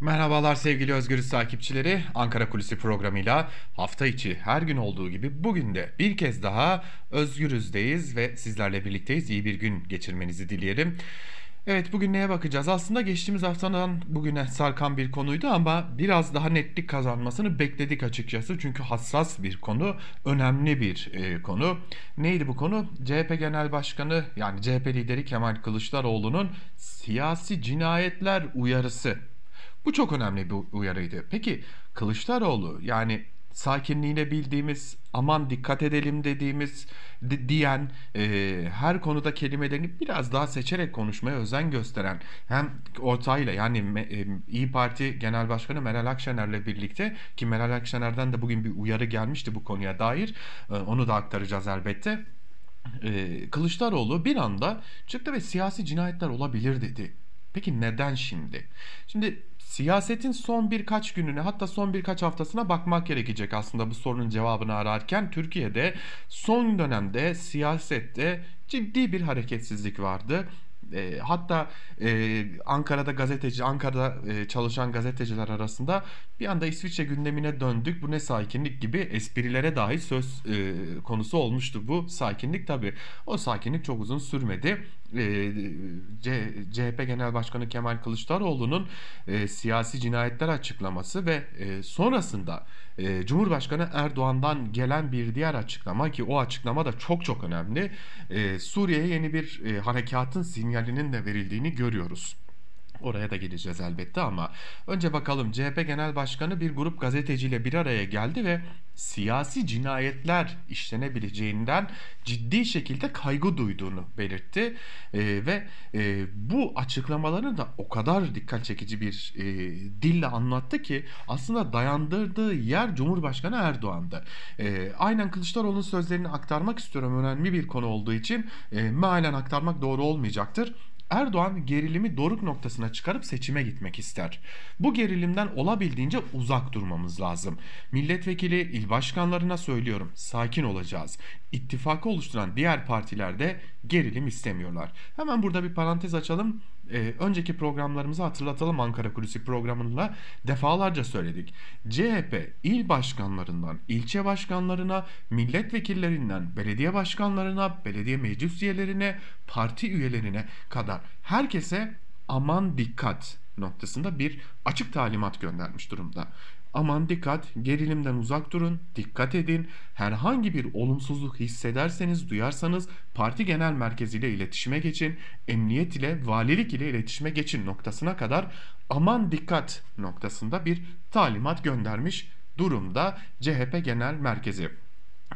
Merhabalar sevgili Özgürüz takipçileri. Ankara Kulisi programıyla hafta içi her gün olduğu gibi bugün de bir kez daha Özgürüz'deyiz ve sizlerle birlikteyiz. İyi bir gün geçirmenizi dileyelim. Evet bugün neye bakacağız? Aslında geçtiğimiz haftadan bugüne sarkan bir konuydu ama biraz daha netlik kazanmasını bekledik açıkçası. Çünkü hassas bir konu, önemli bir e, konu. Neydi bu konu? CHP Genel Başkanı yani CHP lideri Kemal Kılıçdaroğlu'nun siyasi cinayetler uyarısı bu çok önemli bir uyarıydı. Peki Kılıçdaroğlu yani sakinliğine bildiğimiz aman dikkat edelim dediğimiz di- diyen e, her konuda kelimelerini biraz daha seçerek konuşmaya özen gösteren hem ortağıyla yani e, İyi Parti Genel Başkanı Meral Akşener'le birlikte ki Meral Akşener'den de bugün bir uyarı gelmişti bu konuya dair e, onu da aktaracağız elbette. E, Kılıçdaroğlu bir anda çıktı ve siyasi cinayetler olabilir dedi. Peki neden şimdi? Şimdi siyasetin son birkaç gününe hatta son birkaç haftasına bakmak gerekecek aslında bu sorunun cevabını ararken Türkiye'de son dönemde siyasette ciddi bir hareketsizlik vardı. E, hatta e, Ankara'da gazeteci, Ankara'da e, çalışan gazeteciler arasında bir anda İsviçre gündemine döndük. Bu ne sakinlik gibi esprilere dahi söz e, konusu olmuştu bu sakinlik tabi. O sakinlik çok uzun sürmedi. E, C, CHP Genel Başkanı Kemal Kılıçdaroğlu'nun e, siyasi cinayetler açıklaması ve e, sonrasında e, Cumhurbaşkanı Erdoğan'dan gelen bir diğer açıklama ki o açıklama da çok çok önemli. E, Suriye'ye yeni bir e, harekatın sinyalinin de verildiğini görüyoruz. Oraya da geleceğiz elbette ama önce bakalım CHP Genel Başkanı bir grup gazeteciyle bir araya geldi ve siyasi cinayetler işlenebileceğinden ciddi şekilde kaygı duyduğunu belirtti e, ve e, bu açıklamalarını da o kadar dikkat çekici bir e, dille anlattı ki aslında dayandırdığı yer Cumhurbaşkanı Erdoğan'dı. E, aynen Kılıçdaroğlu'nun sözlerini aktarmak istiyorum önemli bir konu olduğu için e, mealen aktarmak doğru olmayacaktır. Erdoğan gerilimi doruk noktasına çıkarıp seçime gitmek ister. Bu gerilimden olabildiğince uzak durmamız lazım. Milletvekili, il başkanlarına söylüyorum, sakin olacağız. İttifakı oluşturan diğer partiler de gerilim istemiyorlar. Hemen burada bir parantez açalım e, önceki programlarımızı hatırlatalım Ankara Kulisi programında defalarca söyledik. CHP il başkanlarından ilçe başkanlarına, milletvekillerinden belediye başkanlarına, belediye meclis üyelerine, parti üyelerine kadar herkese aman dikkat noktasında bir açık talimat göndermiş durumda. Aman dikkat, gerilimden uzak durun, dikkat edin. Herhangi bir olumsuzluk hissederseniz, duyarsanız parti genel merkeziyle iletişime geçin, emniyet ile, valilik ile iletişime geçin noktasına kadar aman dikkat noktasında bir talimat göndermiş durumda CHP Genel Merkezi.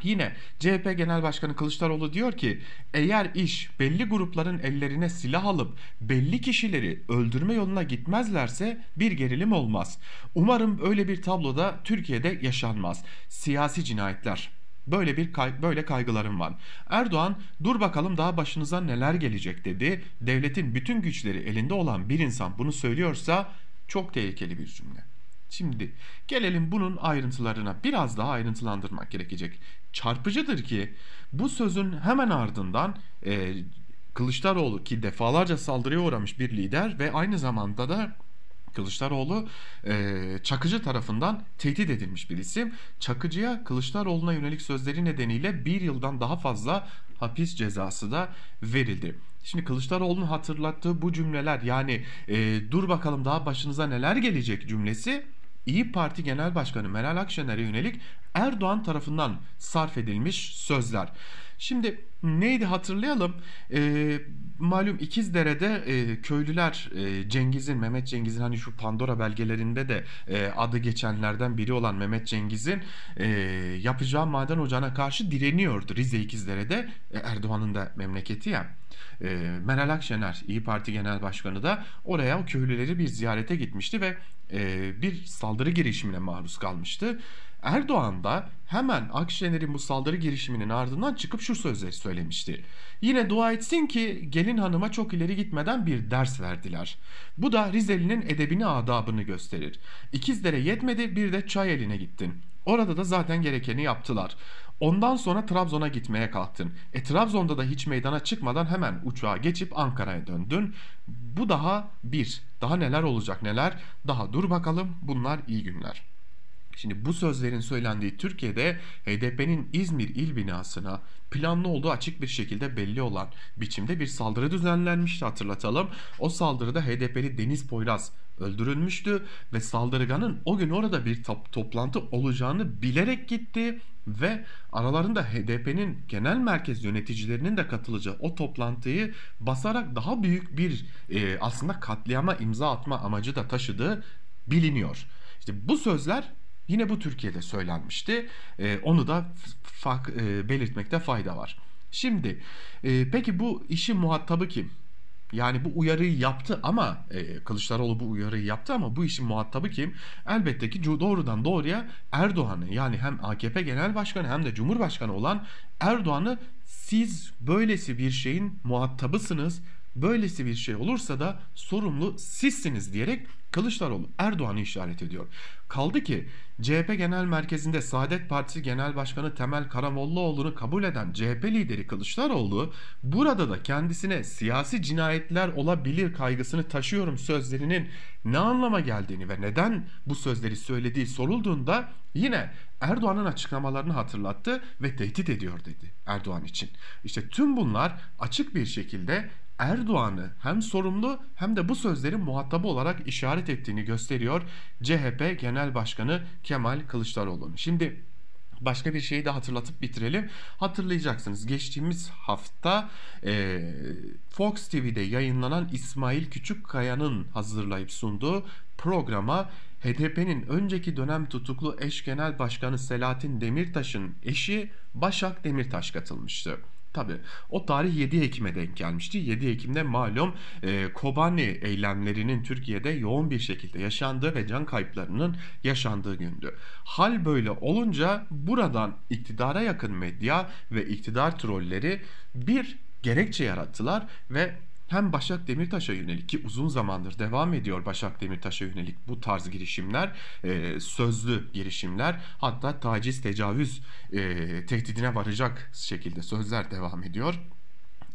Yine CHP Genel Başkanı Kılıçdaroğlu diyor ki eğer iş belli grupların ellerine silah alıp belli kişileri öldürme yoluna gitmezlerse bir gerilim olmaz. Umarım öyle bir tabloda Türkiye'de yaşanmaz. Siyasi cinayetler Böyle bir kay böyle kaygılarım var. Erdoğan dur bakalım daha başınıza neler gelecek dedi. Devletin bütün güçleri elinde olan bir insan bunu söylüyorsa çok tehlikeli bir cümle. Şimdi gelelim bunun ayrıntılarına biraz daha ayrıntılandırmak gerekecek. Çarpıcıdır ki bu sözün hemen ardından e, Kılıçdaroğlu ki defalarca saldırıya uğramış bir lider ve aynı zamanda da Kılıçdaroğlu e, Çakıcı tarafından tehdit edilmiş bir isim. Çakıcı'ya Kılıçdaroğlu'na yönelik sözleri nedeniyle bir yıldan daha fazla hapis cezası da verildi. Şimdi Kılıçdaroğlu'nun hatırlattığı bu cümleler yani e, dur bakalım daha başınıza neler gelecek cümlesi İyi Parti Genel Başkanı Meral Akşener'e yönelik Erdoğan tarafından sarf edilmiş sözler. Şimdi neydi hatırlayalım. E, malum İkizdere'de e, köylüler e, Cengiz'in, Mehmet Cengiz'in hani şu Pandora belgelerinde de e, adı geçenlerden biri olan Mehmet Cengiz'in e, yapacağı maden ocağına karşı direniyordu Rize İkizdere'de. E, Erdoğan'ın da memleketi ya. E, Meral Akşener İyi Parti Genel Başkanı da oraya o köylüleri bir ziyarete gitmişti ve e, bir saldırı girişimine maruz kalmıştı. Erdoğan da hemen Akşener'in bu saldırı girişiminin ardından çıkıp şu sözleri söylemişti. Yine dua etsin ki gelin hanıma çok ileri gitmeden bir ders verdiler. Bu da Rizeli'nin edebini adabını gösterir. İkizdere yetmedi bir de çay eline gittin. Orada da zaten gerekeni yaptılar. Ondan sonra Trabzon'a gitmeye kalktın. E Trabzon'da da hiç meydana çıkmadan hemen uçağa geçip Ankara'ya döndün. Bu daha bir. Daha neler olacak neler? Daha dur bakalım bunlar iyi günler. Şimdi bu sözlerin söylendiği Türkiye'de HDP'nin İzmir il binasına planlı olduğu açık bir şekilde belli olan biçimde bir saldırı düzenlenmişti hatırlatalım. O saldırıda HDP'li Deniz Poyraz öldürülmüştü ve saldırganın o gün orada bir top toplantı olacağını bilerek gitti ve aralarında HDP'nin genel merkez yöneticilerinin de katılacağı o toplantıyı basarak daha büyük bir e, aslında katliama imza atma amacı da taşıdığı biliniyor. İşte bu sözler Yine bu Türkiye'de söylenmişti. E, onu da fak, e, belirtmekte fayda var. Şimdi e, peki bu işin muhatabı kim? Yani bu uyarıyı yaptı ama e, Kılıçdaroğlu bu uyarıyı yaptı ama bu işin muhatabı kim? Elbette ki doğrudan doğruya Erdoğan'ı yani hem AKP Genel Başkanı hem de Cumhurbaşkanı olan Erdoğan'ı siz böylesi bir şeyin muhatabısınız. Böylesi bir şey olursa da sorumlu sizsiniz diyerek Kılıçdaroğlu Erdoğan'ı işaret ediyor. Kaldı ki CHP Genel Merkezi'nde Saadet Partisi Genel Başkanı Temel Karamollaoğlu'nu kabul eden CHP lideri Kılıçdaroğlu burada da kendisine siyasi cinayetler olabilir kaygısını taşıyorum sözlerinin ne anlama geldiğini ve neden bu sözleri söylediği sorulduğunda yine Erdoğan'ın açıklamalarını hatırlattı ve tehdit ediyor dedi Erdoğan için. İşte tüm bunlar açık bir şekilde Erdoğan'ı hem sorumlu hem de bu sözlerin muhatabı olarak işaret ettiğini gösteriyor CHP Genel Başkanı Kemal Kılıçdaroğlu'nun. Şimdi başka bir şeyi de hatırlatıp bitirelim. Hatırlayacaksınız geçtiğimiz hafta e, Fox TV'de yayınlanan İsmail Küçükkaya'nın hazırlayıp sunduğu programa HDP'nin önceki dönem tutuklu eş genel başkanı Selahattin Demirtaş'ın eşi Başak Demirtaş katılmıştı. Tabi o tarih 7 Ekim'e denk gelmişti. 7 Ekim'de malum e, Kobani eylemlerinin Türkiye'de yoğun bir şekilde yaşandığı ve can kayıplarının yaşandığı gündü. Hal böyle olunca buradan iktidara yakın medya ve iktidar trolleri bir gerekçe yarattılar ve hem Başak Demirtaş'a yönelik ki uzun zamandır devam ediyor Başak Demirtaş'a yönelik bu tarz girişimler, e, sözlü girişimler hatta taciz, tecavüz e, tehdidine varacak şekilde sözler devam ediyor.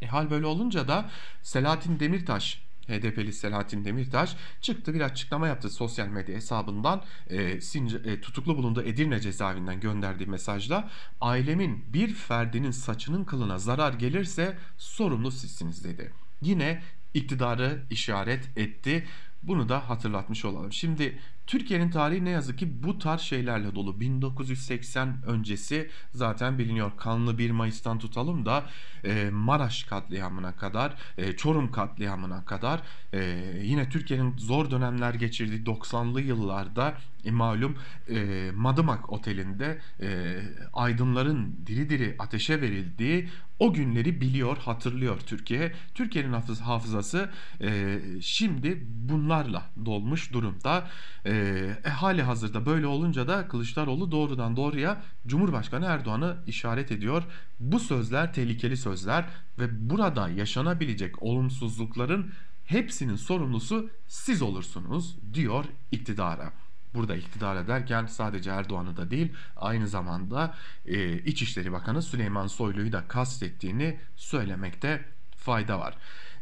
E, hal böyle olunca da Selahattin Demirtaş HDP'li Selahattin Demirtaş çıktı bir açıklama yaptı sosyal medya hesabından e, tutuklu bulunduğu Edirne cezaevinden gönderdiği mesajla ailemin bir ferdinin saçının kılına zarar gelirse sorumlu sizsiniz dedi yine iktidarı işaret etti. Bunu da hatırlatmış olalım. Şimdi Türkiye'nin tarihi ne yazık ki bu tarz şeylerle dolu. 1980 öncesi zaten biliniyor. Kanlı 1 Mayıs'tan tutalım da e, Maraş katliamına kadar, e, Çorum katliamına kadar e, yine Türkiye'nin zor dönemler geçirdiği 90'lı yıllarda e, malum e, Madımak Oteli'nde e, aydınların diri diri ateşe verildiği o günleri biliyor, hatırlıyor Türkiye. Türkiye'nin hafız, hafızası e, şimdi bunlarla dolmuş durumda. E, e, hali hazırda böyle olunca da Kılıçdaroğlu doğrudan doğruya Cumhurbaşkanı Erdoğan'ı işaret ediyor. Bu sözler tehlikeli sözler ve burada yaşanabilecek olumsuzlukların hepsinin sorumlusu siz olursunuz diyor iktidara. Burada iktidara derken sadece Erdoğan'ı da değil aynı zamanda e, İçişleri Bakanı Süleyman Soylu'yu da kastettiğini söylemekte fayda var.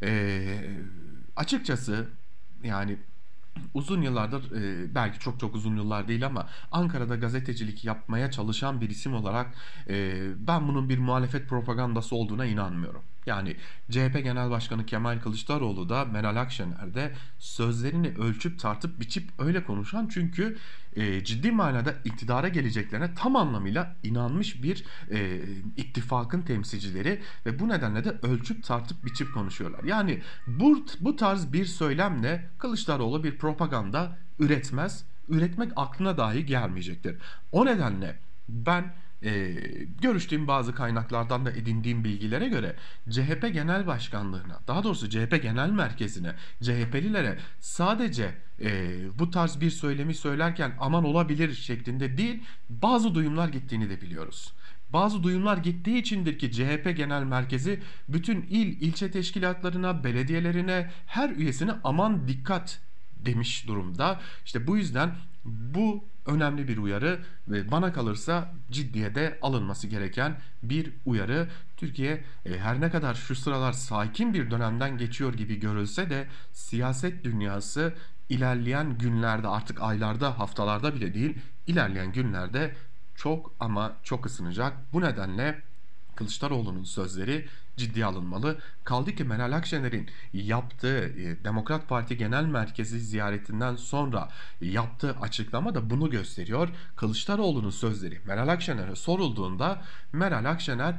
E, açıkçası yani uzun yıllardır e, belki çok çok uzun yıllar değil ama Ankara'da gazetecilik yapmaya çalışan bir isim olarak e, ben bunun bir muhalefet propagandası olduğuna inanmıyorum. Yani CHP Genel Başkanı Kemal Kılıçdaroğlu da Meral Akşener de sözlerini ölçüp tartıp biçip öyle konuşan çünkü e, ciddi manada iktidara geleceklerine tam anlamıyla inanmış bir e, ittifakın temsilcileri ve bu nedenle de ölçüp tartıp biçip konuşuyorlar. Yani bu, bu tarz bir söylemle Kılıçdaroğlu bir propaganda üretmez. Üretmek aklına dahi gelmeyecektir. O nedenle ben e, görüştüğüm bazı kaynaklardan da edindiğim bilgilere göre CHP Genel Başkanlığına daha doğrusu CHP Genel Merkezi'ne CHP'lilere sadece e, bu tarz bir söylemi söylerken aman olabilir şeklinde değil bazı duyumlar gittiğini de biliyoruz. Bazı duyumlar gittiği içindir ki CHP Genel Merkezi bütün il, ilçe teşkilatlarına, belediyelerine, her üyesine aman dikkat demiş durumda. İşte bu yüzden Bu önemli bir uyarı ve bana kalırsa ciddiye de alınması gereken bir uyarı. Türkiye e, her ne kadar şu sıralar sakin bir dönemden geçiyor gibi görülse de siyaset dünyası ilerleyen günlerde artık aylarda haftalarda bile değil ilerleyen günlerde çok ama çok ısınacak. Bu nedenle Kılıçdaroğlu'nun sözleri ciddiye alınmalı. Kaldı ki Meral Akşener'in yaptığı e, Demokrat Parti Genel Merkezi ziyaretinden sonra yaptığı açıklama da bunu gösteriyor. Kılıçdaroğlu'nun sözleri Meral Akşener'e sorulduğunda Meral Akşener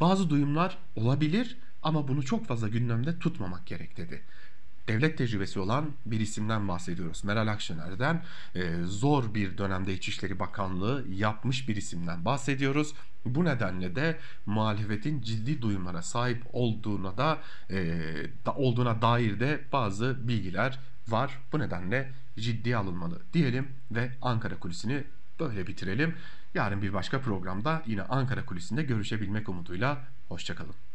bazı duyumlar olabilir ama bunu çok fazla gündemde tutmamak gerek dedi devlet tecrübesi olan bir isimden bahsediyoruz. Meral Akşener'den e, zor bir dönemde İçişleri Bakanlığı yapmış bir isimden bahsediyoruz. Bu nedenle de muhalefetin ciddi duyumlara sahip olduğuna da, e, da olduğuna dair de bazı bilgiler var. Bu nedenle ciddiye alınmalı diyelim ve Ankara kulisini böyle bitirelim. Yarın bir başka programda yine Ankara kulisinde görüşebilmek umuduyla hoşçakalın.